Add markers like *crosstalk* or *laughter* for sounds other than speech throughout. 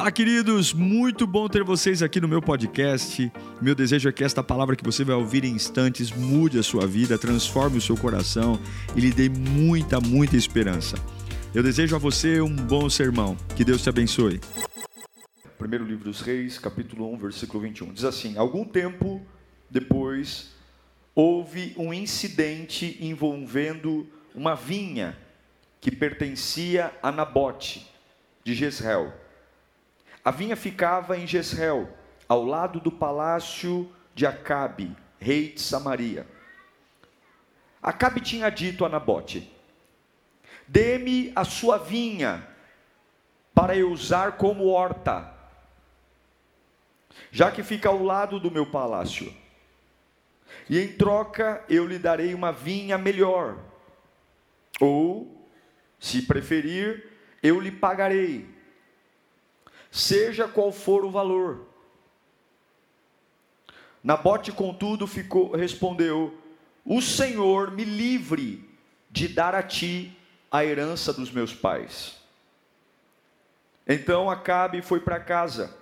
Fala, queridos! Muito bom ter vocês aqui no meu podcast. Meu desejo é que esta palavra que você vai ouvir em instantes mude a sua vida, transforme o seu coração e lhe dê muita, muita esperança. Eu desejo a você um bom sermão. Que Deus te abençoe. Primeiro livro dos Reis, capítulo 1, versículo 21. Diz assim: Algum tempo depois houve um incidente envolvendo uma vinha que pertencia a Nabote de Jezreel. A vinha ficava em Jezreel, ao lado do palácio de Acabe, rei de Samaria. Acabe tinha dito a Nabote: Dê-me a sua vinha para eu usar como horta, já que fica ao lado do meu palácio. E em troca eu lhe darei uma vinha melhor. Ou, se preferir, eu lhe pagarei, seja qual for o valor. Nabote, contudo, ficou, respondeu: O Senhor me livre de dar a ti a herança dos meus pais. Então Acabe foi para casa,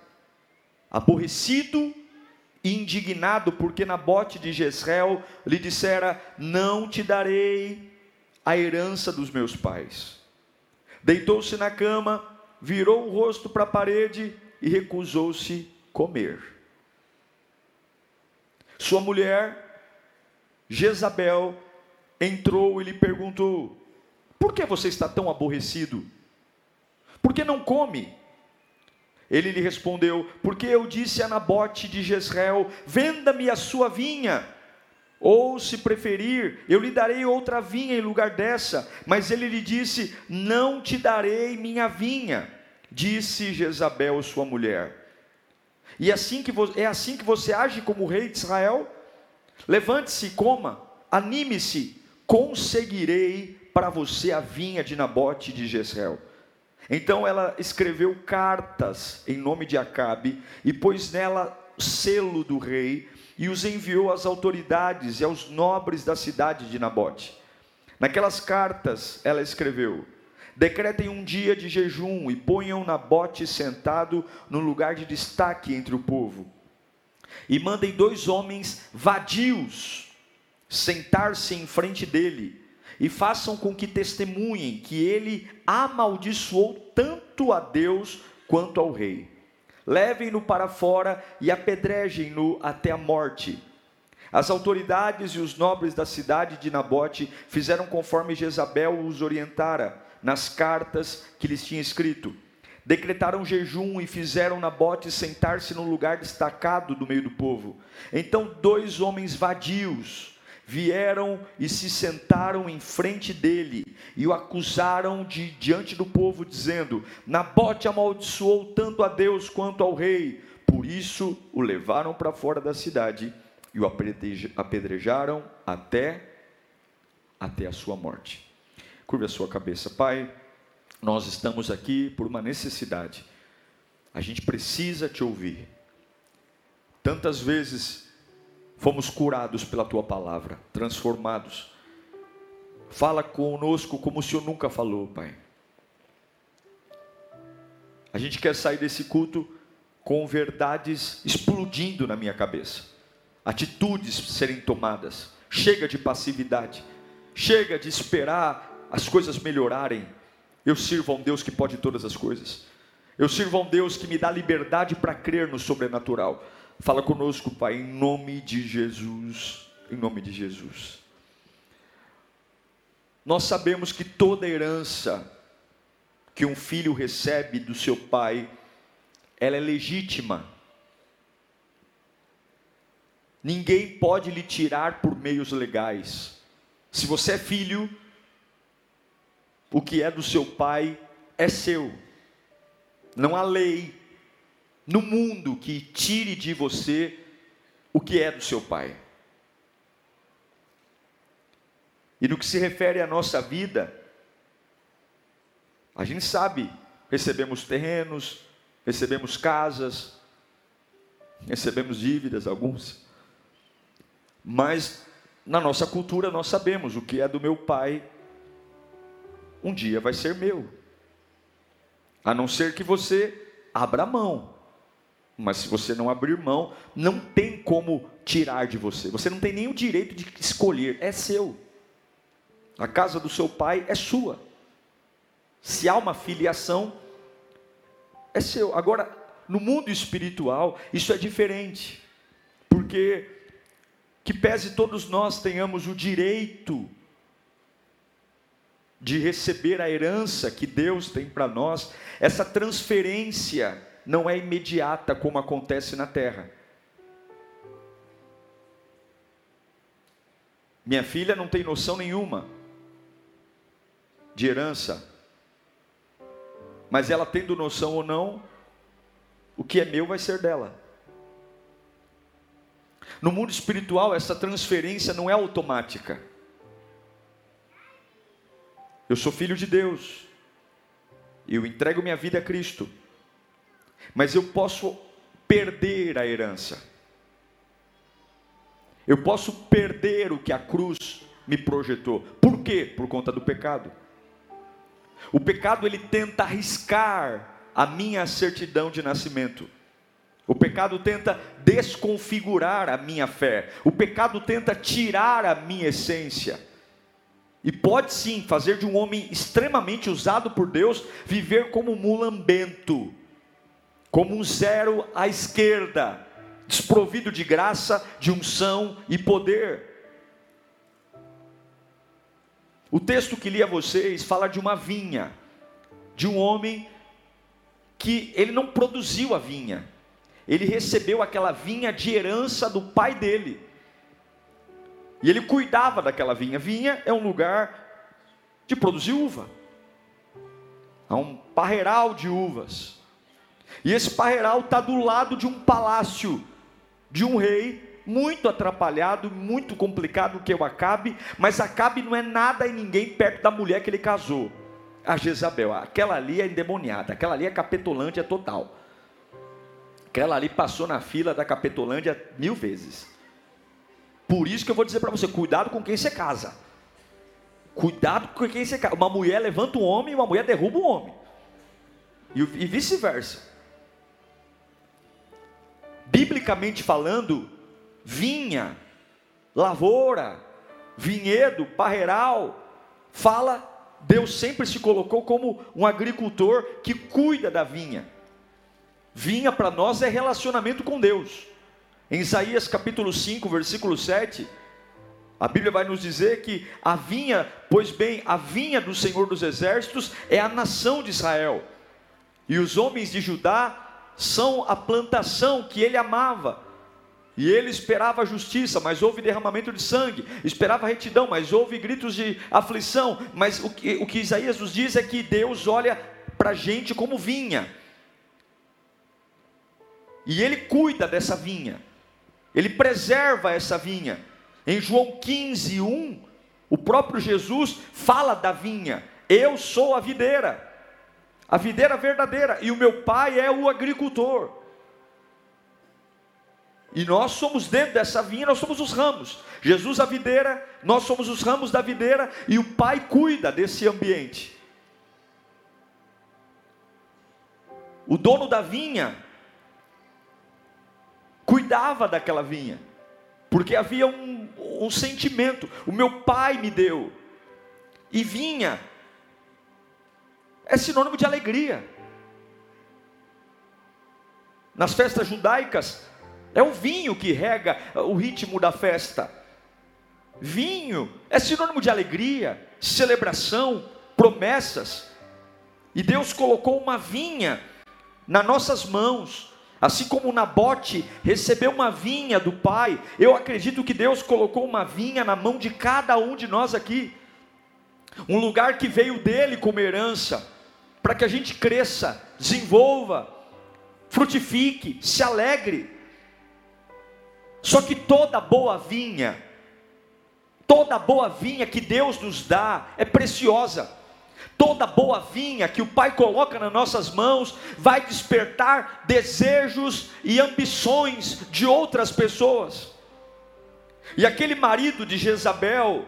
aborrecido e indignado, porque Nabote de Jezreel lhe dissera: Não te darei a herança dos meus pais. Deitou-se na cama, virou o rosto para a parede e recusou-se comer. Sua mulher, Jezabel, entrou e lhe perguntou: Por que você está tão aborrecido? Por que não come? Ele lhe respondeu: Porque eu disse a Nabote de Jezreel: Venda-me a sua vinha ou, se preferir, eu lhe darei outra vinha em lugar dessa. Mas ele lhe disse: Não te darei minha vinha, disse Jezabel, sua mulher. E assim que é assim que você age como rei de Israel? Levante-se coma, anime-se, conseguirei para você a vinha de Nabote de Jezreel. Então ela escreveu cartas em nome de Acabe e pôs nela selo do rei e os enviou às autoridades e aos nobres da cidade de Nabote. Naquelas cartas ela escreveu: Decretem um dia de jejum e ponham Nabote sentado no lugar de destaque entre o povo. E mandem dois homens vadios sentar-se em frente dele e façam com que testemunhem que ele amaldiçoou tanto a Deus quanto ao rei levem-no para fora e apedrejem-no até a morte. As autoridades e os nobres da cidade de Nabote fizeram conforme Jezabel os orientara nas cartas que lhes tinha escrito. Decretaram jejum e fizeram Nabote sentar-se num lugar destacado do meio do povo. Então dois homens vadios, vieram e se sentaram em frente dele e o acusaram de diante do povo, dizendo: Nabote amaldiçoou tanto a Deus quanto ao rei. Por isso o levaram para fora da cidade e o apedrejaram até até a sua morte. Curve a sua cabeça, Pai. Nós estamos aqui por uma necessidade. A gente precisa te ouvir. Tantas vezes fomos curados pela tua palavra, transformados. Fala conosco como o Senhor nunca falou, Pai. A gente quer sair desse culto com verdades explodindo na minha cabeça, atitudes serem tomadas. Chega de passividade, chega de esperar as coisas melhorarem. Eu sirvo a um Deus que pode todas as coisas. Eu sirvo a um Deus que me dá liberdade para crer no sobrenatural. Fala conosco, Pai, em nome de Jesus. Em nome de Jesus. Nós sabemos que toda herança que um filho recebe do seu pai, ela é legítima. Ninguém pode lhe tirar por meios legais. Se você é filho, o que é do seu pai é seu. Não há lei, no mundo que tire de você o que é do seu pai. E no que se refere à nossa vida, a gente sabe, recebemos terrenos, recebemos casas, recebemos dívidas, alguns, mas na nossa cultura nós sabemos o que é do meu pai, um dia vai ser meu, a não ser que você abra mão. Mas se você não abrir mão, não tem como tirar de você. Você não tem nem o direito de escolher, é seu. A casa do seu pai é sua. Se há uma filiação, é seu. Agora, no mundo espiritual, isso é diferente. Porque que pese todos nós tenhamos o direito de receber a herança que Deus tem para nós, essa transferência não é imediata como acontece na terra. Minha filha não tem noção nenhuma de herança, mas ela tendo noção ou não, o que é meu vai ser dela. No mundo espiritual, essa transferência não é automática. Eu sou filho de Deus, eu entrego minha vida a Cristo mas eu posso perder a herança. Eu posso perder o que a cruz me projetou. Por quê? Por conta do pecado. O pecado ele tenta arriscar a minha certidão de nascimento. O pecado tenta desconfigurar a minha fé. O pecado tenta tirar a minha essência. E pode sim fazer de um homem extremamente usado por Deus viver como mulambento, como um zero à esquerda, desprovido de graça, de unção e poder. O texto que li a vocês fala de uma vinha, de um homem que ele não produziu a vinha, ele recebeu aquela vinha de herança do pai dele. E ele cuidava daquela vinha. Vinha é um lugar de produzir uva. Há um parreiral de uvas. E esse parreiral está do lado de um palácio de um rei muito atrapalhado, muito complicado que é o Acabe, mas Acabe não é nada e ninguém perto da mulher que ele casou, a Jezabel. Aquela ali é endemoniada, aquela ali é capetolândia total. Aquela ali passou na fila da capetolândia mil vezes. Por isso que eu vou dizer para você: cuidado com quem você casa. Cuidado com quem você casa. Uma mulher levanta um homem e uma mulher derruba um homem. E vice-versa biblicamente falando, vinha, lavoura, vinhedo, parreiral, fala, Deus sempre se colocou como um agricultor que cuida da vinha. Vinha para nós é relacionamento com Deus. Em Isaías capítulo 5, versículo 7, a Bíblia vai nos dizer que a vinha, pois bem, a vinha do Senhor dos Exércitos é a nação de Israel. E os homens de Judá são a plantação que ele amava. E ele esperava justiça, mas houve derramamento de sangue. Esperava retidão, mas houve gritos de aflição. Mas o que, o que Isaías nos diz é que Deus olha para a gente como vinha. E ele cuida dessa vinha. Ele preserva essa vinha. Em João 15, 1, o próprio Jesus fala da vinha. Eu sou a videira a videira verdadeira, e o meu pai é o agricultor. E nós somos dentro dessa vinha, nós somos os ramos. Jesus a videira, nós somos os ramos da videira e o pai cuida desse ambiente. O dono da vinha cuidava daquela vinha, porque havia um, um sentimento. O meu pai me deu, e vinha é sinônimo de alegria. Nas festas judaicas, é o vinho que rega o ritmo da festa. Vinho é sinônimo de alegria, celebração, promessas. E Deus colocou uma vinha nas nossas mãos, assim como Nabote recebeu uma vinha do pai. Eu acredito que Deus colocou uma vinha na mão de cada um de nós aqui. Um lugar que veio dele como herança para que a gente cresça, desenvolva, frutifique, se alegre. Só que toda boa vinha, toda boa vinha que Deus nos dá é preciosa. Toda boa vinha que o Pai coloca nas nossas mãos vai despertar desejos e ambições de outras pessoas. E aquele marido de Jezabel,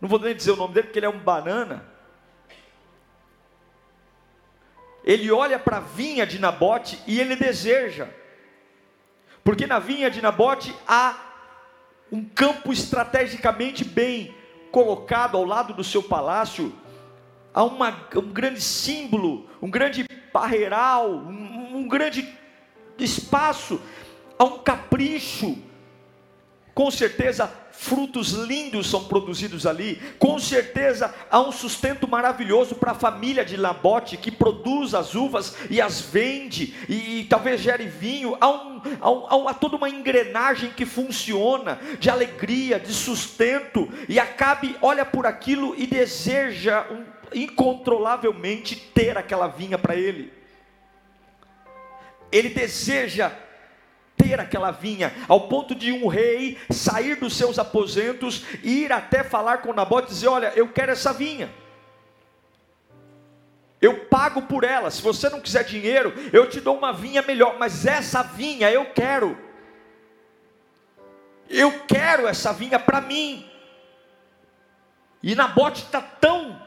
não vou nem dizer o nome dele porque ele é um banana, ele olha para a vinha de Nabote e ele deseja, porque na vinha de Nabote há um campo estrategicamente bem colocado ao lado do seu palácio, há uma, um grande símbolo, um grande barreiral, um, um grande espaço, há um capricho. Com certeza, frutos lindos são produzidos ali. Com certeza, há um sustento maravilhoso para a família de Labote que produz as uvas e as vende, e, e talvez gere vinho. Há, um, há, um, há, toda uma engrenagem que funciona de alegria, de sustento. E Acabe olha por aquilo e deseja um, incontrolavelmente ter aquela vinha para ele. Ele deseja ter aquela vinha, ao ponto de um rei sair dos seus aposentos ir até falar com Nabote e dizer: Olha, eu quero essa vinha. Eu pago por ela. Se você não quiser dinheiro, eu te dou uma vinha melhor, mas essa vinha eu quero. Eu quero essa vinha para mim. E Nabote está tão,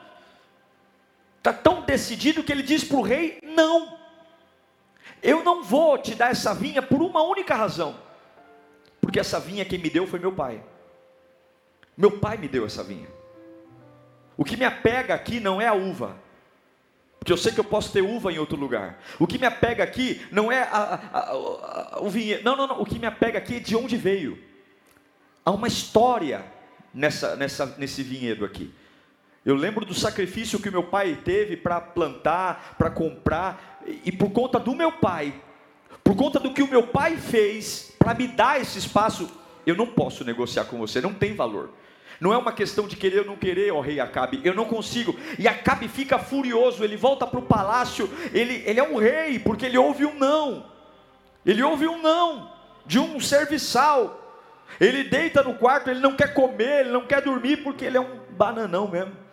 está tão decidido que ele diz para o rei: não. Eu não vou te dar essa vinha por uma única razão. Porque essa vinha quem me deu foi meu pai. Meu pai me deu essa vinha. O que me apega aqui não é a uva. Porque eu sei que eu posso ter uva em outro lugar. O que me apega aqui não é a, a, a, o vinhedo. Não, não, não. O que me apega aqui é de onde veio. Há uma história nessa, nessa, nesse vinhedo aqui. Eu lembro do sacrifício que meu pai teve para plantar, para comprar e por conta do meu pai, por conta do que o meu pai fez para me dar esse espaço, eu não posso negociar com você, não tem valor. Não é uma questão de querer ou não querer, ó rei Acabe, eu não consigo. E Acabe fica furioso, ele volta para o palácio, ele, ele é um rei, porque ele ouve um não. Ele ouve um não de um serviçal. Ele deita no quarto, ele não quer comer, ele não quer dormir, porque ele é um bananão mesmo.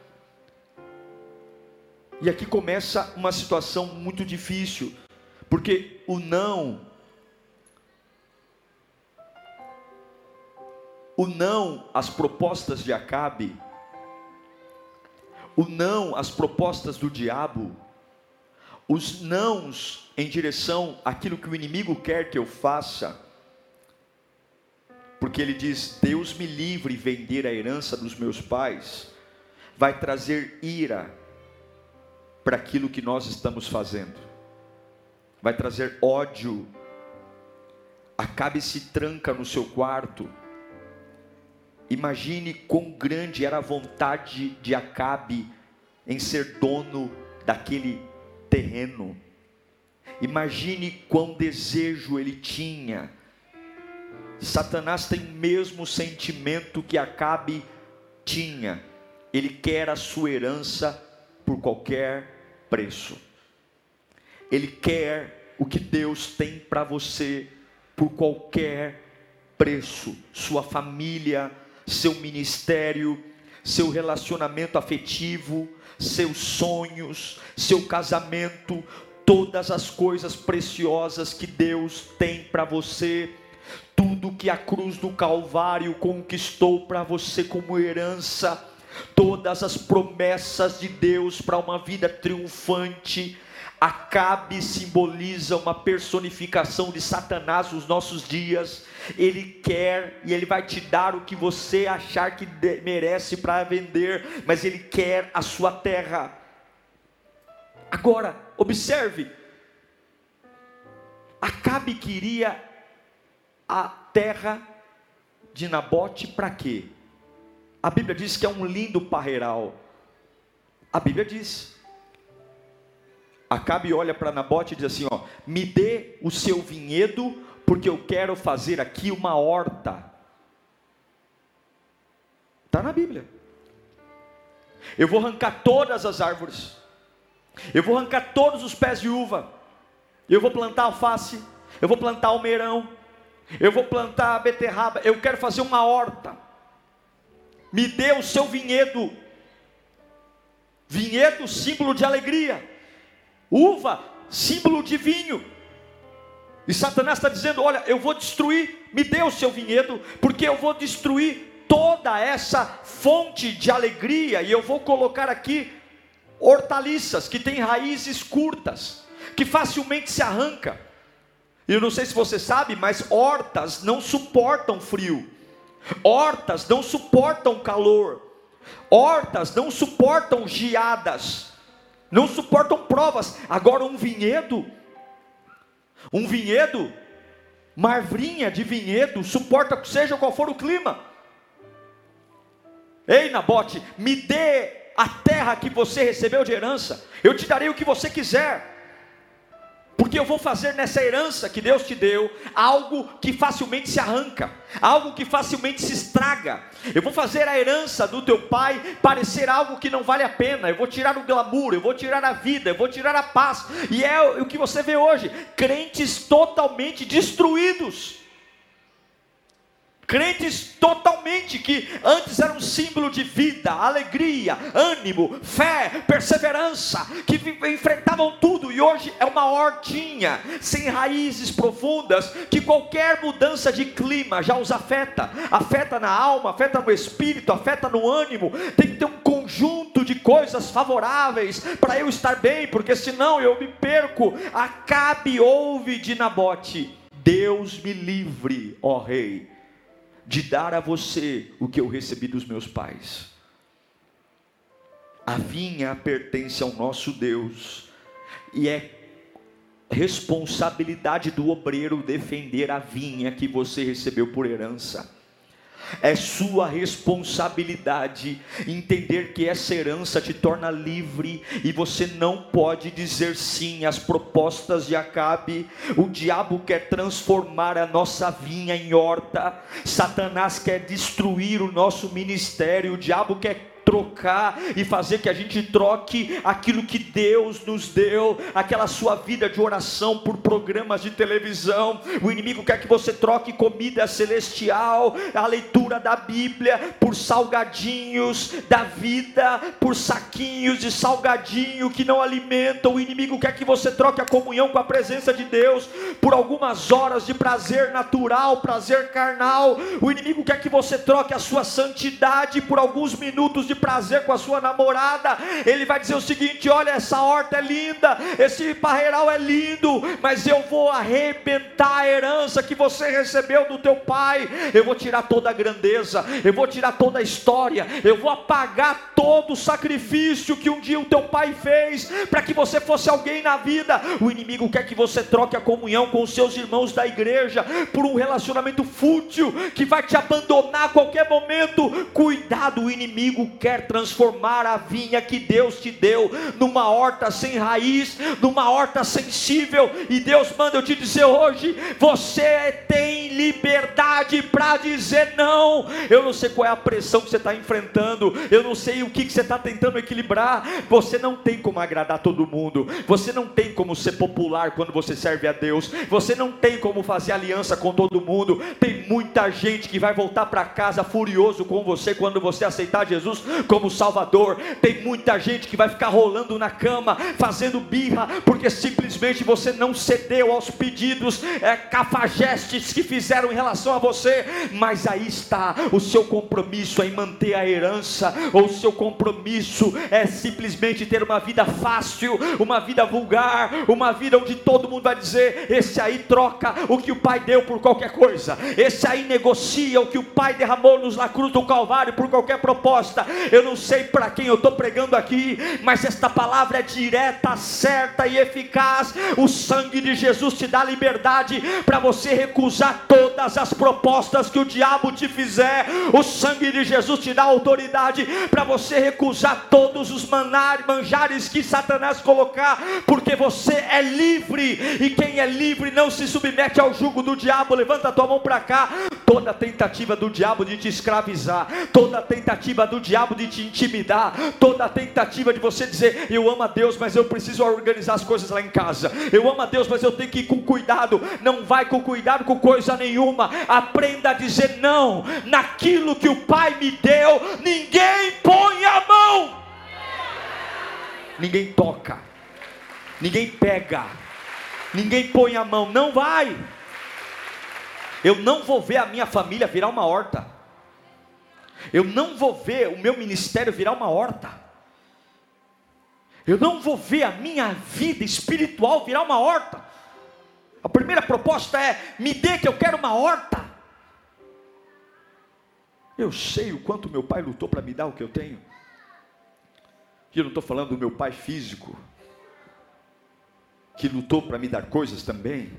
E aqui começa uma situação muito difícil, porque o não, o não às propostas de Acabe, o não às propostas do diabo, os nãos em direção àquilo que o inimigo quer que eu faça, porque ele diz: Deus me livre vender a herança dos meus pais, vai trazer ira, para aquilo que nós estamos fazendo. Vai trazer ódio. Acabe se tranca no seu quarto. Imagine quão grande era a vontade de Acabe em ser dono daquele terreno. Imagine quão desejo ele tinha. Satanás tem o mesmo sentimento que Acabe tinha. Ele quer a sua herança por qualquer preço. Ele quer o que Deus tem para você por qualquer preço. Sua família, seu ministério, seu relacionamento afetivo, seus sonhos, seu casamento, todas as coisas preciosas que Deus tem para você, tudo que a cruz do Calvário conquistou para você como herança todas as promessas de Deus para uma vida triunfante. Acabe simboliza uma personificação de Satanás nos nossos dias. Ele quer e ele vai te dar o que você achar que merece para vender, mas ele quer a sua terra. Agora, observe. Acabe queria a terra de Nabote para quê? A Bíblia diz que é um lindo parreiral. A Bíblia diz. Acabe olha para Nabote e diz assim: ó, me dê o seu vinhedo, porque eu quero fazer aqui uma horta. Está na Bíblia. Eu vou arrancar todas as árvores. Eu vou arrancar todos os pés de uva. Eu vou plantar alface. Eu vou plantar almeirão. Eu vou plantar beterraba. Eu quero fazer uma horta me dê o seu vinhedo. Vinhedo, símbolo de alegria. Uva, símbolo de vinho. E Satanás está dizendo: Olha, eu vou destruir, me dê o seu vinhedo, porque eu vou destruir toda essa fonte de alegria, e eu vou colocar aqui hortaliças que têm raízes curtas, que facilmente se arranca. Eu não sei se você sabe, mas hortas não suportam frio. Hortas não suportam calor. Hortas não suportam geadas. Não suportam provas. Agora um vinhedo, um vinhedo, uma de vinhedo suporta seja qual for o clima. Ei, Nabote, me dê a terra que você recebeu de herança, eu te darei o que você quiser. Porque eu vou fazer nessa herança que Deus te deu algo que facilmente se arranca, algo que facilmente se estraga. Eu vou fazer a herança do teu pai parecer algo que não vale a pena. Eu vou tirar o glamour, eu vou tirar a vida, eu vou tirar a paz. E é o que você vê hoje: crentes totalmente destruídos crentes totalmente que antes eram um símbolo de vida, alegria, ânimo, fé, perseverança, que enfrentavam tudo e hoje é uma hortinha sem raízes profundas, que qualquer mudança de clima já os afeta, afeta na alma, afeta no espírito, afeta no ânimo. Tem que ter um conjunto de coisas favoráveis para eu estar bem, porque senão eu me perco. Acabe ouve de Nabote. Deus me livre, ó rei de dar a você o que eu recebi dos meus pais. A vinha pertence ao nosso Deus, e é responsabilidade do obreiro defender a vinha que você recebeu por herança. É sua responsabilidade entender que essa herança te torna livre e você não pode dizer sim às propostas de Acabe. O diabo quer transformar a nossa vinha em horta, Satanás quer destruir o nosso ministério, o diabo quer trocar e fazer que a gente troque aquilo que Deus nos deu, aquela sua vida de oração por programas de televisão. O inimigo quer que você troque comida celestial, a leitura da Bíblia, por salgadinhos da vida, por saquinhos de salgadinho que não alimentam. O inimigo quer que você troque a comunhão com a presença de Deus por algumas horas de prazer natural, prazer carnal. O inimigo quer que você troque a sua santidade por alguns minutos de prazer com a sua namorada, ele vai dizer o seguinte: olha, essa horta é linda, esse parreiral é lindo, mas eu vou arrebentar a herança que você recebeu do teu pai, eu vou tirar toda a grandeza, eu vou tirar toda a história, eu vou apagar todo o sacrifício que um dia o teu pai fez para que você fosse alguém na vida. O inimigo quer que você troque a comunhão com os seus irmãos da igreja por um relacionamento fútil que vai te abandonar a qualquer momento. Cuidado, o inimigo quer transformar a vinha que Deus te deu numa horta sem raiz, numa horta sensível. E Deus manda eu te dizer hoje: você tem liberdade para dizer não. Eu não sei qual é a pressão que você está enfrentando, eu não sei o que, que você está tentando equilibrar. Você não tem como agradar todo mundo, você não tem como ser popular quando você serve a Deus, você não tem como fazer aliança com todo mundo. Tem muita gente que vai voltar para casa furioso com você quando você aceitar Jesus como Salvador. Tem muita gente que vai ficar rolando na cama, fazendo birra, porque simplesmente você não cedeu aos pedidos é, cafajestes que fizeram em relação a você. Mas aí está o seu compromisso em manter a herança, ou o seu compromisso é simplesmente ter uma vida fácil, uma vida vulgar, uma vida onde todo mundo vai dizer: esse aí troca o que o pai deu por qualquer coisa, esse aí negocia o que o pai derramou nos na cruz do Calvário por qualquer proposta. Eu não sei para quem eu estou pregando aqui, mas esta palavra é direta, certa e eficaz. O sangue de Jesus te dá liberdade para você recusar todas as propostas que o diabo te fizer. O sangue de Jesus te dá autoridade para você recusar todos os manjares que Satanás colocar, porque você é livre e quem é livre não se submete ao jugo do diabo. Levanta a tua mão para cá. Toda tentativa do diabo de te escravizar, toda tentativa do diabo diabo de te intimidar, toda tentativa de você dizer: Eu amo a Deus, mas eu preciso organizar as coisas lá em casa. Eu amo a Deus, mas eu tenho que ir com cuidado. Não vai com cuidado com coisa nenhuma. Aprenda a dizer não naquilo que o Pai me deu. Ninguém põe a mão, ninguém toca, ninguém pega, ninguém põe a mão. Não vai. Eu não vou ver a minha família virar uma horta. Eu não vou ver o meu ministério virar uma horta. Eu não vou ver a minha vida espiritual virar uma horta. A primeira proposta é: me dê que eu quero uma horta. Eu sei o quanto meu pai lutou para me dar o que eu tenho. E eu não estou falando do meu pai físico, que lutou para me dar coisas também,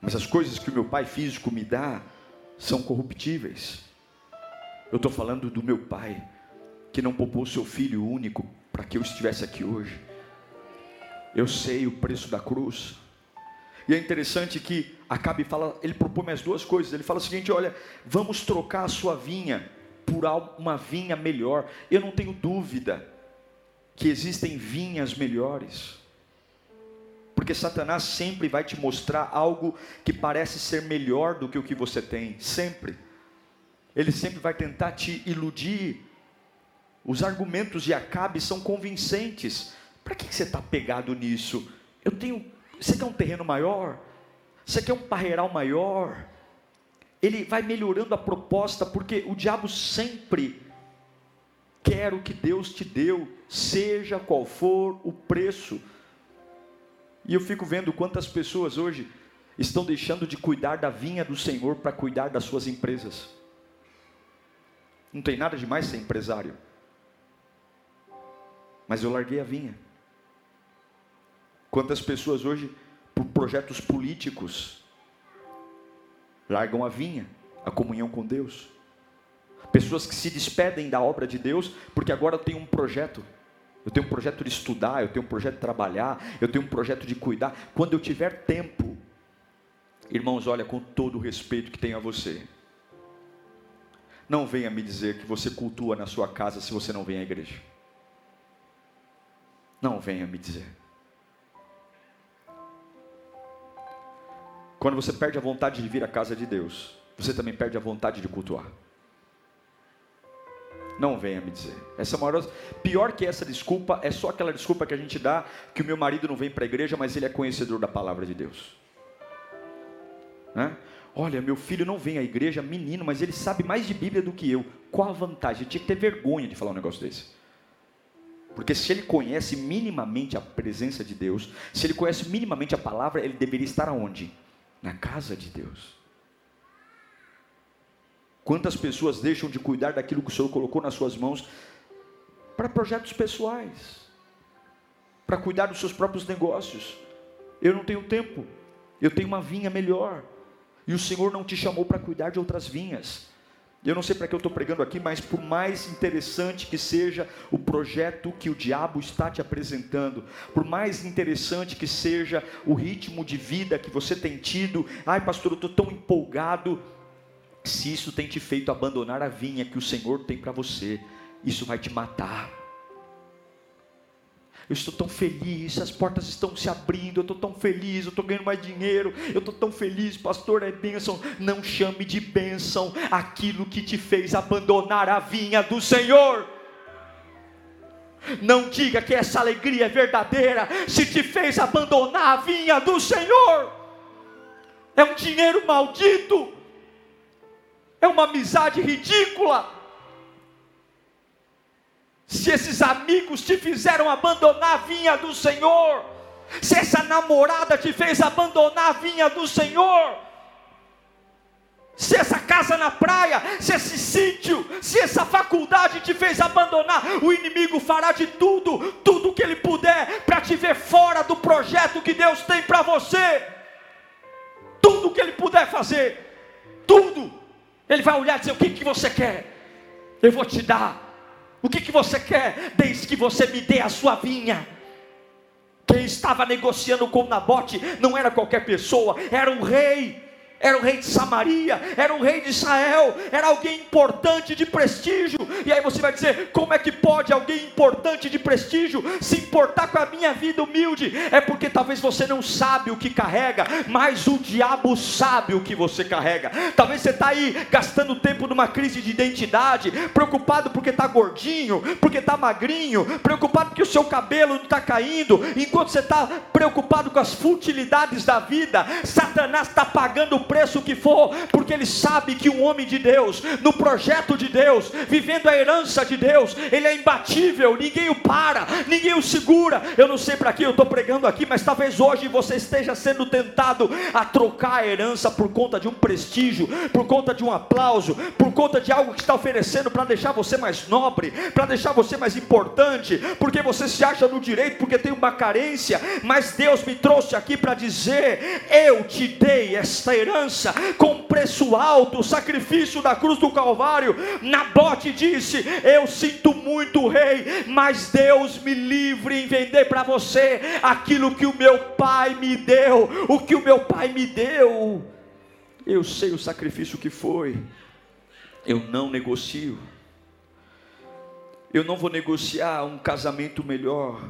mas as coisas que o meu pai físico me dá são corruptíveis. Eu estou falando do meu pai, que não poupou seu filho único para que eu estivesse aqui hoje. Eu sei o preço da cruz. E é interessante que Acabe fala, ele propõe mais duas coisas. Ele fala o seguinte: olha, vamos trocar a sua vinha por uma vinha melhor. Eu não tenho dúvida que existem vinhas melhores. Porque Satanás sempre vai te mostrar algo que parece ser melhor do que o que você tem, sempre. Ele sempre vai tentar te iludir. Os argumentos de Acabe são convincentes. Para que você está pegado nisso? Eu tenho. Você quer um terreno maior? Você quer um parreiral maior? Ele vai melhorando a proposta, porque o diabo sempre quer o que Deus te deu, seja qual for o preço. E eu fico vendo quantas pessoas hoje estão deixando de cuidar da vinha do Senhor para cuidar das suas empresas. Não tem nada de mais ser empresário. Mas eu larguei a vinha. Quantas pessoas hoje, por projetos políticos, largam a vinha, a comunhão com Deus. Pessoas que se despedem da obra de Deus, porque agora eu tenho um projeto. Eu tenho um projeto de estudar, eu tenho um projeto de trabalhar, eu tenho um projeto de cuidar. Quando eu tiver tempo, irmãos, olha, com todo o respeito que tenho a você, não venha me dizer que você cultua na sua casa se você não vem à igreja. Não venha me dizer. Quando você perde a vontade de vir à casa de Deus, você também perde a vontade de cultuar. Não venha me dizer. Essa é maior... Pior que essa desculpa é só aquela desculpa que a gente dá que o meu marido não vem para a igreja, mas ele é conhecedor da palavra de Deus. Né? Olha, meu filho não vem à igreja, menino, mas ele sabe mais de Bíblia do que eu. Qual a vantagem? Eu tinha que ter vergonha de falar um negócio desse. Porque se ele conhece minimamente a presença de Deus, se ele conhece minimamente a palavra, ele deveria estar aonde? Na casa de Deus. Quantas pessoas deixam de cuidar daquilo que o Senhor colocou nas suas mãos para projetos pessoais, para cuidar dos seus próprios negócios? Eu não tenho tempo, eu tenho uma vinha melhor, e o Senhor não te chamou para cuidar de outras vinhas. Eu não sei para que eu estou pregando aqui, mas por mais interessante que seja o projeto que o diabo está te apresentando, por mais interessante que seja o ritmo de vida que você tem tido, ai pastor, eu estou tão empolgado, se isso tem te feito abandonar a vinha que o Senhor tem para você, isso vai te matar. Eu estou tão feliz, as portas estão se abrindo, eu estou tão feliz, eu estou ganhando mais dinheiro, eu estou tão feliz, pastor, é bênção. Não chame de bênção aquilo que te fez abandonar a vinha do Senhor. Não diga que essa alegria é verdadeira, se te fez abandonar a vinha do Senhor. É um dinheiro maldito é uma amizade ridícula. Se esses amigos te fizeram abandonar a vinha do Senhor, se essa namorada te fez abandonar a vinha do Senhor, se essa casa na praia, se esse sítio, se essa faculdade te fez abandonar, o inimigo fará de tudo, tudo que ele puder, para te ver fora do projeto que Deus tem para você. Tudo que ele puder fazer, tudo. Ele vai olhar e dizer: O que, que você quer? Eu vou te dar. O que, que você quer? Desde que você me dê a sua vinha. Quem estava negociando com Nabote não era qualquer pessoa, era um rei era o rei de Samaria, era o rei de Israel, era alguém importante de prestígio. E aí você vai dizer: como é que pode alguém importante de prestígio se importar com a minha vida humilde? É porque talvez você não sabe o que carrega, mas o diabo sabe o que você carrega. Talvez você está aí gastando tempo numa crise de identidade, preocupado porque está gordinho, porque está magrinho, preocupado porque o seu cabelo não está caindo, enquanto você está preocupado com as futilidades da vida, Satanás está pagando preço que for, porque ele sabe que um homem de Deus, no projeto de Deus, vivendo a herança de Deus, ele é imbatível, ninguém o para, ninguém o segura. Eu não sei para que eu estou pregando aqui, mas talvez hoje você esteja sendo tentado a trocar a herança por conta de um prestígio, por conta de um aplauso, por conta de algo que está oferecendo para deixar você mais nobre, para deixar você mais importante, porque você se acha no direito, porque tem uma carência, mas Deus me trouxe aqui para dizer: eu te dei esta herança com preço alto, sacrifício da cruz do Calvário. Nabote disse: Eu sinto muito, rei, mas Deus me livre em vender para você aquilo que o meu pai me deu, o que o meu pai me deu. Eu sei o sacrifício que foi, eu não negocio. Eu não vou negociar um casamento melhor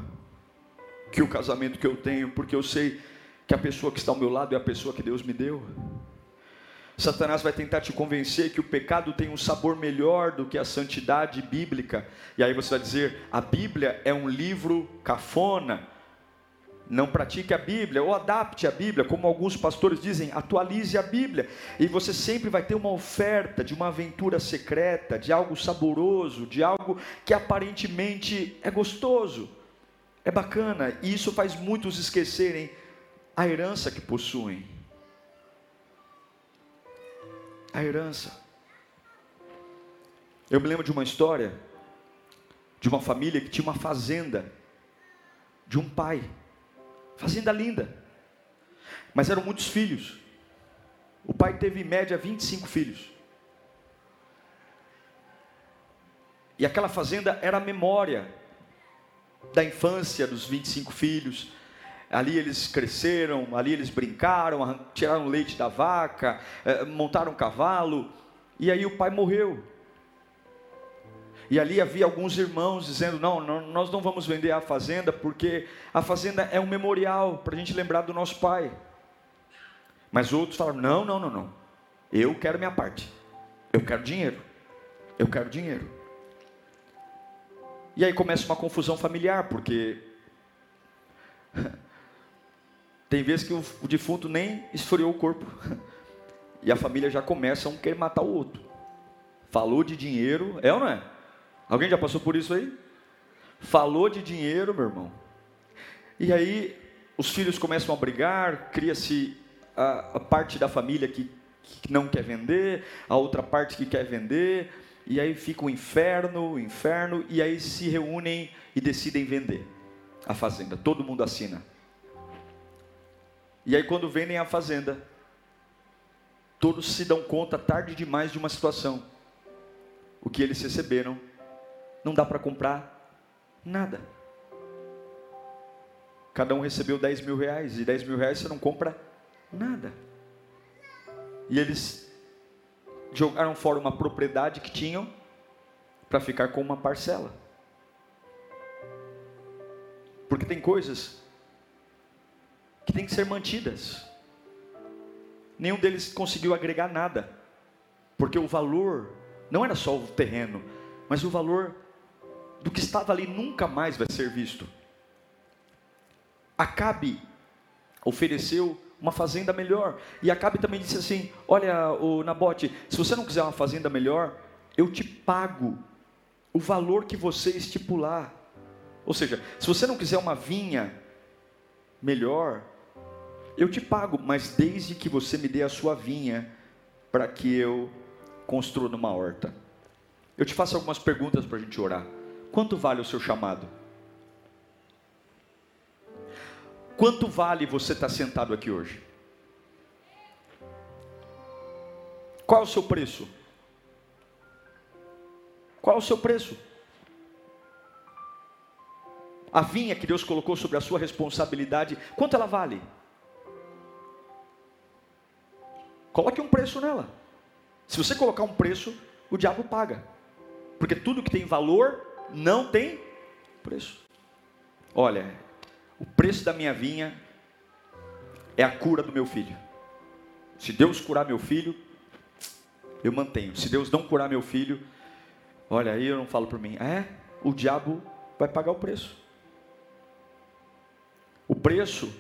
que o casamento que eu tenho, porque eu sei que a pessoa que está ao meu lado é a pessoa que Deus me deu. Satanás vai tentar te convencer que o pecado tem um sabor melhor do que a santidade bíblica. E aí você vai dizer: a Bíblia é um livro cafona. Não pratique a Bíblia ou adapte a Bíblia, como alguns pastores dizem, atualize a Bíblia. E você sempre vai ter uma oferta de uma aventura secreta, de algo saboroso, de algo que aparentemente é gostoso, é bacana. E isso faz muitos esquecerem a herança que possuem. A herança. Eu me lembro de uma história de uma família que tinha uma fazenda de um pai. Fazenda linda. Mas eram muitos filhos. O pai teve em média 25 filhos. E aquela fazenda era a memória da infância dos 25 filhos, Ali eles cresceram, ali eles brincaram, tiraram leite da vaca, eh, montaram um cavalo, e aí o pai morreu. E ali havia alguns irmãos dizendo: não, não, nós não vamos vender a fazenda, porque a fazenda é um memorial para a gente lembrar do nosso pai. Mas outros falaram: não, não, não, não. Eu quero minha parte. Eu quero dinheiro. Eu quero dinheiro. E aí começa uma confusão familiar, porque *laughs* Tem vezes que o, o defunto nem esfriou o corpo. *laughs* E a família já começa um querer matar o outro. Falou de dinheiro, é ou não é? Alguém já passou por isso aí? Falou de dinheiro, meu irmão. E aí os filhos começam a brigar, cria-se a, a, parte da família que, que não quer vender, a outra parte que quer vender, e aí fica o inferno, o inferno, e aí se reúnem e decidem vender a fazenda. Todo mundo assina. E aí, quando vendem a fazenda, todos se dão conta tarde demais de uma situação. O que eles receberam não dá para comprar nada. Cada um recebeu 10 mil reais, e 10 mil reais você não compra nada. E eles jogaram fora uma propriedade que tinham para ficar com uma parcela. Porque tem coisas que têm que ser mantidas. Nenhum deles conseguiu agregar nada, porque o valor não era só o terreno, mas o valor do que estava ali nunca mais vai ser visto. Acabe ofereceu uma fazenda melhor, e Acabe também disse assim: Olha, o Nabote, se você não quiser uma fazenda melhor, eu te pago o valor que você estipular. Ou seja, se você não quiser uma vinha melhor, eu te pago, mas desde que você me dê a sua vinha para que eu construa numa horta. Eu te faço algumas perguntas para a gente orar. Quanto vale o seu chamado? Quanto vale você estar tá sentado aqui hoje? Qual é o seu preço? Qual é o seu preço? A vinha que Deus colocou sobre a sua responsabilidade, quanto ela vale? Coloque um preço nela. Se você colocar um preço, o diabo paga. Porque tudo que tem valor não tem preço. Olha, o preço da minha vinha é a cura do meu filho. Se Deus curar meu filho, eu mantenho. Se Deus não curar meu filho, olha aí eu não falo por mim. É, o diabo vai pagar o preço. O preço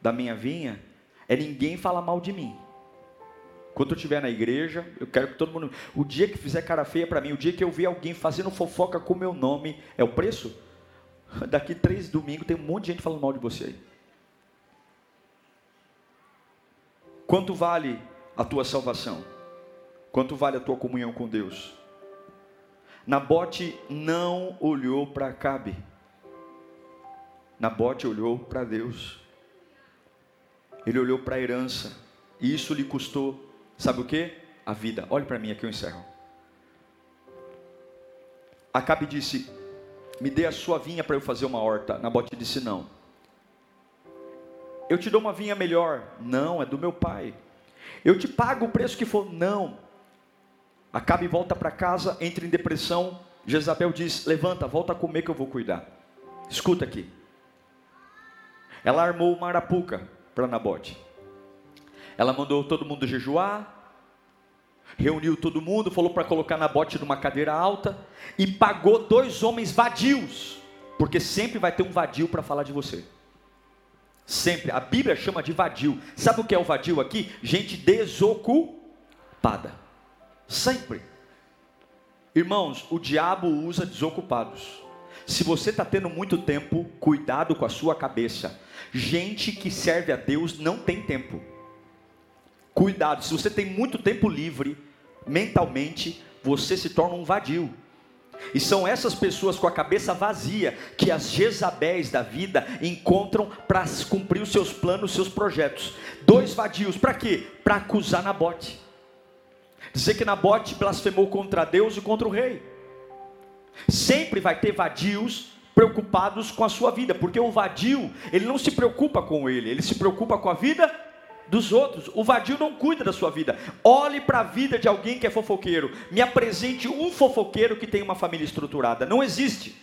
da minha vinha é ninguém falar mal de mim. Quando eu estiver na igreja, eu quero que todo mundo. O dia que fizer cara feia para mim, o dia que eu ver alguém fazendo fofoca com o meu nome, é o preço? *laughs* Daqui três domingos tem um monte de gente falando mal de você aí. Quanto vale a tua salvação? Quanto vale a tua comunhão com Deus? Nabote não olhou para Cabe. Nabote olhou para Deus. Ele olhou para a herança. E isso lhe custou, sabe o que? A vida. Olhe para mim aqui, eu encerro. Acabe disse: Me dê a sua vinha para eu fazer uma horta. Nabote disse: Não. Eu te dou uma vinha melhor. Não, é do meu pai. Eu te pago o preço que for. Não. Acabe volta para casa, entra em depressão. Jezabel diz: Levanta, volta a comer que eu vou cuidar. Escuta aqui. Ela armou uma arapuca para Nabote. Ela mandou todo mundo jejuar, reuniu todo mundo, falou para colocar Nabote numa cadeira alta e pagou dois homens vadios, porque sempre vai ter um vadio para falar de você. Sempre. A Bíblia chama de vadio. Sabe o que é o vadio aqui? Gente desocupada. Sempre. Irmãos, o diabo usa desocupados. Se você está tendo muito tempo, cuidado com a sua cabeça. Gente que serve a Deus não tem tempo. Cuidado, se você tem muito tempo livre, mentalmente, você se torna um vadio. E são essas pessoas com a cabeça vazia que as Jezabéis da vida encontram para cumprir os seus planos, os seus projetos. Dois vadios, para quê? Para acusar Nabote. Dizer que Nabote blasfemou contra Deus e contra o rei. Sempre vai ter vadios preocupados com a sua vida, porque o vadio, ele não se preocupa com ele, ele se preocupa com a vida dos outros. O vadio não cuida da sua vida. Olhe para a vida de alguém que é fofoqueiro. Me apresente um fofoqueiro que tem uma família estruturada. Não existe.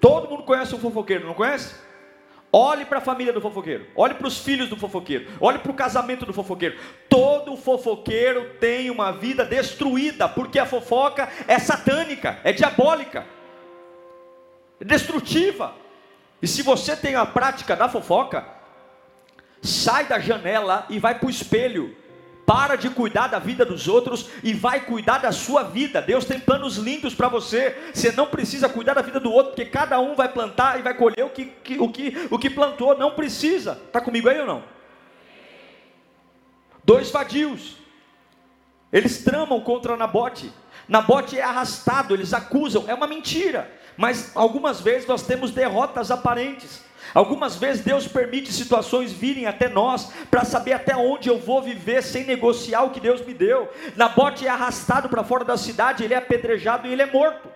Todo mundo conhece um fofoqueiro, não conhece? Olhe para a família do fofoqueiro, olhe para os filhos do fofoqueiro, olhe para o casamento do fofoqueiro. Todo fofoqueiro tem uma vida destruída, porque a fofoca é satânica, é diabólica, é destrutiva. E se você tem a prática da fofoca, sai da janela e vai para o espelho para de cuidar da vida dos outros e vai cuidar da sua vida. Deus tem planos lindos para você. Você não precisa cuidar da vida do outro, porque cada um vai plantar e vai colher o que, que o, que, o que plantou. Não precisa. Está comigo aí ou não? Dois vadios. Eles tramam contra Nabote. Nabote é arrastado, eles acusam. É uma mentira. Mas algumas vezes nós temos derrotas aparentes. Algumas vezes Deus permite situações virem até nós para saber até onde eu vou viver sem negociar o que Deus me deu. Nabote é arrastado para fora da cidade, ele é apedrejado e ele é morto.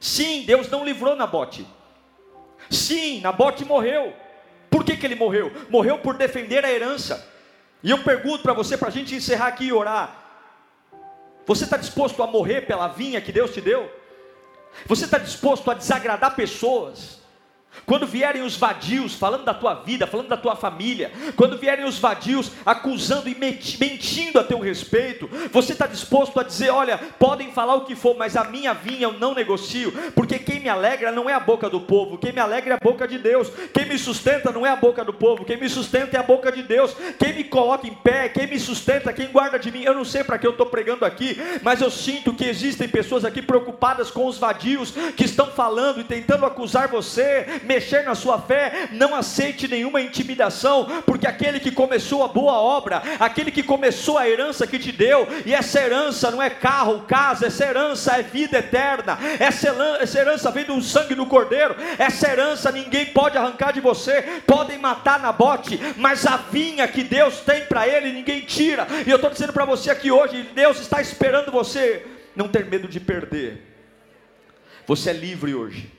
Sim, Deus não livrou Nabote. Sim, Nabote morreu. Por que, que ele morreu? Morreu por defender a herança. E eu pergunto para você, para a gente encerrar aqui e orar: você está disposto a morrer pela vinha que Deus te deu? Você está disposto a desagradar pessoas? Quando vierem os vadios falando da tua vida, falando da tua família, quando vierem os vadios acusando e mentindo a teu respeito, você está disposto a dizer: olha, podem falar o que for, mas a minha vinha eu não negocio, porque quem me alegra não é a boca do povo, quem me alegra é a boca de Deus, quem me sustenta não é a boca do povo, quem me sustenta é a boca de Deus, quem me coloca em pé, quem me sustenta, quem guarda de mim. Eu não sei para que eu estou pregando aqui, mas eu sinto que existem pessoas aqui preocupadas com os vadios que estão falando e tentando acusar você mexer na sua fé, não aceite nenhuma intimidação, porque aquele que começou a boa obra, aquele que começou a herança que te deu, e essa herança não é carro, casa, essa herança é vida eterna, essa herança vem do sangue do cordeiro, essa herança ninguém pode arrancar de você, podem matar na bote, mas a vinha que Deus tem para ele, ninguém tira, e eu estou dizendo para você aqui hoje, Deus está esperando você não ter medo de perder. Você é livre hoje.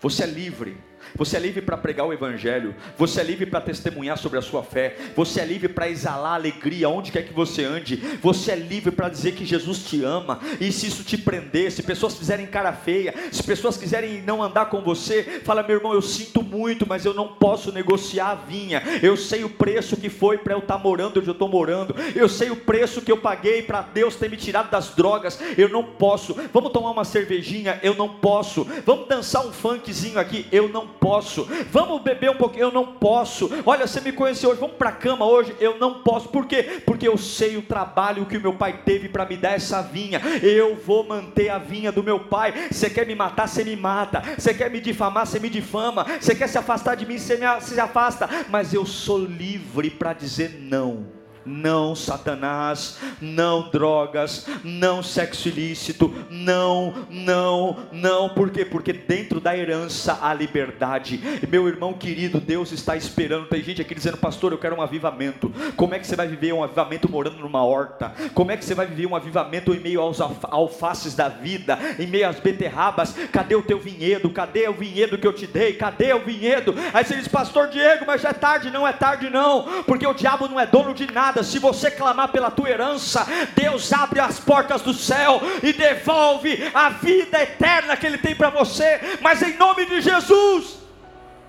Você é livre. Você é livre para pregar o Evangelho. Você é livre para testemunhar sobre a sua fé. Você é livre para exalar alegria onde quer que você ande. Você é livre para dizer que Jesus te ama. E se isso te prender, se pessoas fizerem cara feia, se pessoas quiserem não andar com você, fala, meu irmão, eu sinto muito, mas eu não posso negociar a vinha. Eu sei o preço que foi para eu estar tá morando onde eu estou morando. Eu sei o preço que eu paguei para Deus ter me tirado das drogas. Eu não posso. Vamos tomar uma cervejinha? Eu não posso. Vamos dançar um funkzinho aqui? Eu não posso. Vamos beber um pouquinho, eu não posso. Olha, você me conheceu hoje, vamos para a cama hoje, eu não posso. Por quê? Porque eu sei o trabalho que o meu pai teve para me dar essa vinha. Eu vou manter a vinha do meu pai. Você quer me matar, você me mata. Você quer me difamar, você me difama. Você quer se afastar de mim, você se afasta. Mas eu sou livre para dizer não não Satanás, não drogas, não sexo ilícito, não, não, não, por quê? Porque dentro da herança há liberdade. Meu irmão querido, Deus está esperando. Tem gente aqui dizendo, pastor, eu quero um avivamento. Como é que você vai viver um avivamento morando numa horta? Como é que você vai viver um avivamento em meio aos alfaces da vida, em meio às beterrabas? Cadê o teu vinhedo? Cadê o vinhedo que eu te dei? Cadê o vinhedo? Aí você diz, pastor Diego, mas já é tarde, não é tarde não, porque o diabo não é dono de nada Se você clamar pela tua herança, Deus abre as portas do céu e devolve a vida eterna que Ele tem para você. Mas em nome de Jesus,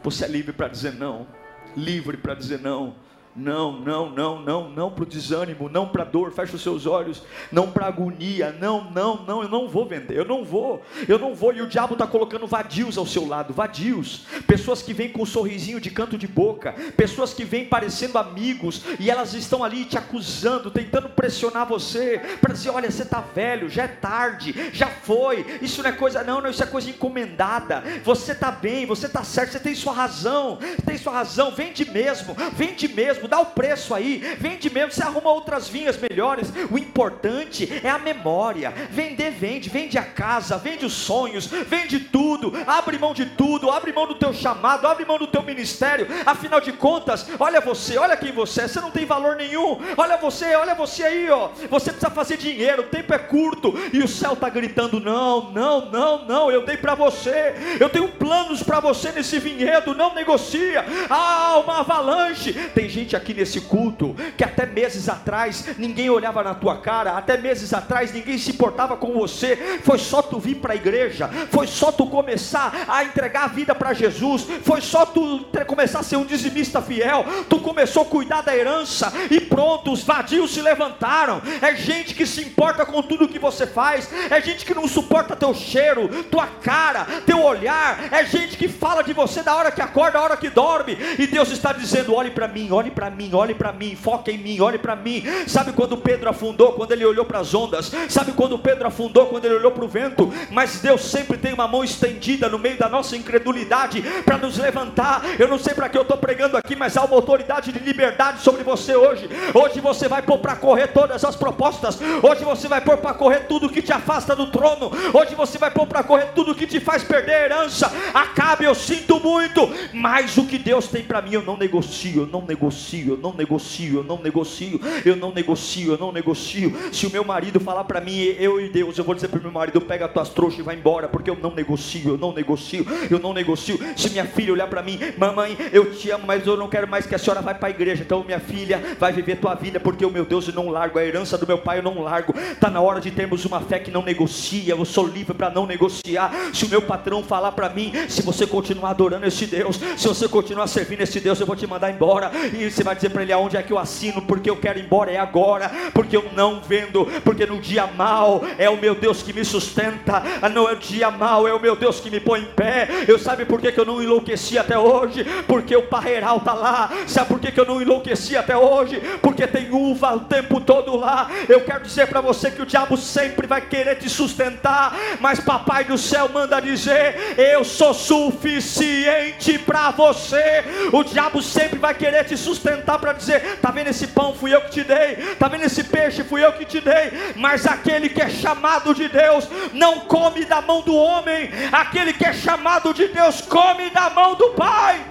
você é livre para dizer não, livre para dizer não. Não, não, não, não, não para o desânimo, não para a dor, fecha os seus olhos, não para a agonia, não, não, não, eu não vou vender, eu não vou, eu não vou, e o diabo está colocando vadios ao seu lado, vadios, pessoas que vêm com um sorrisinho de canto de boca, pessoas que vêm parecendo amigos, e elas estão ali te acusando, tentando pressionar você, para dizer, olha, você está velho, já é tarde, já foi, isso não é coisa, não, não, isso é coisa encomendada, você está bem, você está certo, você tem sua razão, tem sua razão, vende mesmo, vende mesmo, dá o preço aí, vende mesmo, você arruma outras vinhas melhores. O importante é a memória. Vender, vende, vende a casa, vende os sonhos, vende tudo, abre mão de tudo, abre mão do teu chamado, abre mão do teu ministério. Afinal de contas, olha você, olha quem você é, você não tem valor nenhum. Olha você, olha você aí, ó. Você precisa fazer dinheiro, o tempo é curto e o céu está gritando: não, não, não, não. Eu dei para você, eu tenho planos para você nesse vinhedo, não negocia. Ah, uma avalanche. Tem gente aqui nesse culto que até meses atrás ninguém olhava na tua cara, até meses atrás ninguém se importava com você. Foi só tu vir para a igreja, foi só tu começar a entregar a vida para Jesus, foi só tu começar a ser um dizimista fiel. Tu começou a cuidar da herança e pronto, os vadios se levantaram. É gente que se importa com tudo que você faz, é gente que não suporta teu cheiro, tua cara, teu olhar. É gente que fala de você da hora que acorda, da hora que dorme. E Deus está dizendo: olhe para mim, olhe para mim, olhe para mim, foque em mim, olhe para mim. Sabe quando Pedro afundou, quando ele olhou para as ondas? Sabe quando Pedro afundou, quando ele olhou para o vento? Mas Deus sempre tem uma mão estendida no meio da nossa incredulidade para nos levantar. Eu não sei para que eu estou pregando aqui, mas há uma autoridade de liberdade sobre você hoje. Hoje você vai pôr para correr todas as propostas. Hoje você vai pôr para correr tudo que te afasta do trono. Hoje você vai pôr para correr tudo que te faz perder a herança. Acabe, eu sinto muito, mas o que Deus tem para mim eu não negocio, eu não negocio negocio, eu não negocio, eu não negocio, eu não negocio, eu não negocio. Se o meu marido falar para mim, eu e Deus, eu vou dizer para o meu marido, pega as tuas trouxas e vai embora, porque eu não negocio, eu não negocio, eu não negocio. Se minha filha olhar para mim, mamãe, eu te amo, mas eu não quero mais que a senhora vá para a igreja. Então minha filha vai viver tua vida, porque o meu Deus eu não largo, a herança do meu pai eu não largo. Tá na hora de termos uma fé que não negocia. Eu sou livre para não negociar. Se o meu patrão falar para mim, se você continuar adorando esse Deus, se você continuar servindo esse Deus, eu vou te mandar embora. E você vai dizer para ele aonde é que eu assino, porque eu quero ir embora, é agora, porque eu não vendo, porque no dia mal é o meu Deus que me sustenta, no dia mal é o meu Deus que me põe em pé. Eu sabe por que, que eu não enlouqueci até hoje? Porque o parreiral está lá. Sabe por que, que eu não enlouqueci até hoje? Porque tem uva o tempo todo lá. Eu quero dizer para você que o diabo sempre vai querer te sustentar, mas papai do céu manda dizer: Eu sou suficiente para você. O diabo sempre vai querer te sustentar levantar para dizer: está vendo esse pão? Fui eu que te dei, está vendo esse peixe? Fui eu que te dei. Mas aquele que é chamado de Deus não come da mão do homem, aquele que é chamado de Deus come da mão do Pai.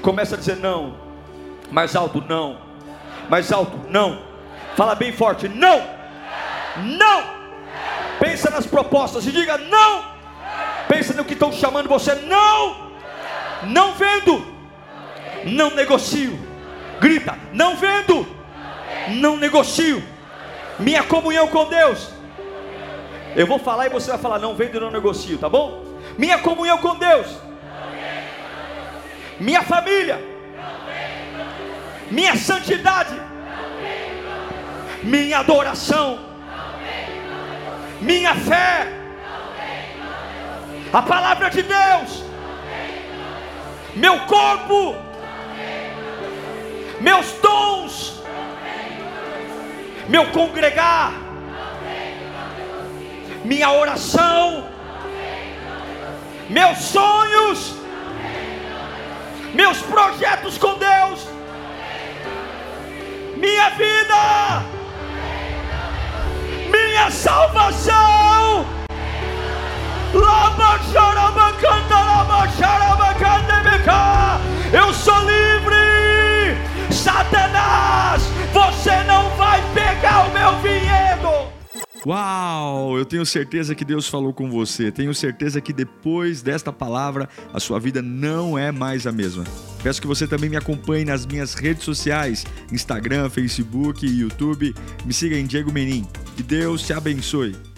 Começa a dizer não, mais alto não, mais alto não. Fala bem forte, não, não. Pensa nas propostas e diga não. Pensa no que estão chamando você, não não vendo, não negocio. Grita, não vendo, não negocio. Minha comunhão com Deus. Eu vou falar e você vai falar, não vendo e não negocio, tá bom? Minha comunhão com Deus. Minha família. Minha santidade. Minha adoração. Minha fé. A palavra de Deus. Meu corpo. Meus dons. Meu congregar. Minha oração. Meus sonhos. Meus projetos com Deus. Minha vida. Minha salvação. Eu sou livre! Satanás, você não vai pegar o meu vinhedo! Uau! Eu tenho certeza que Deus falou com você. Tenho certeza que depois desta palavra a sua vida não é mais a mesma. Peço que você também me acompanhe nas minhas redes sociais: Instagram, Facebook YouTube. Me siga em Diego Menin. Que Deus te abençoe.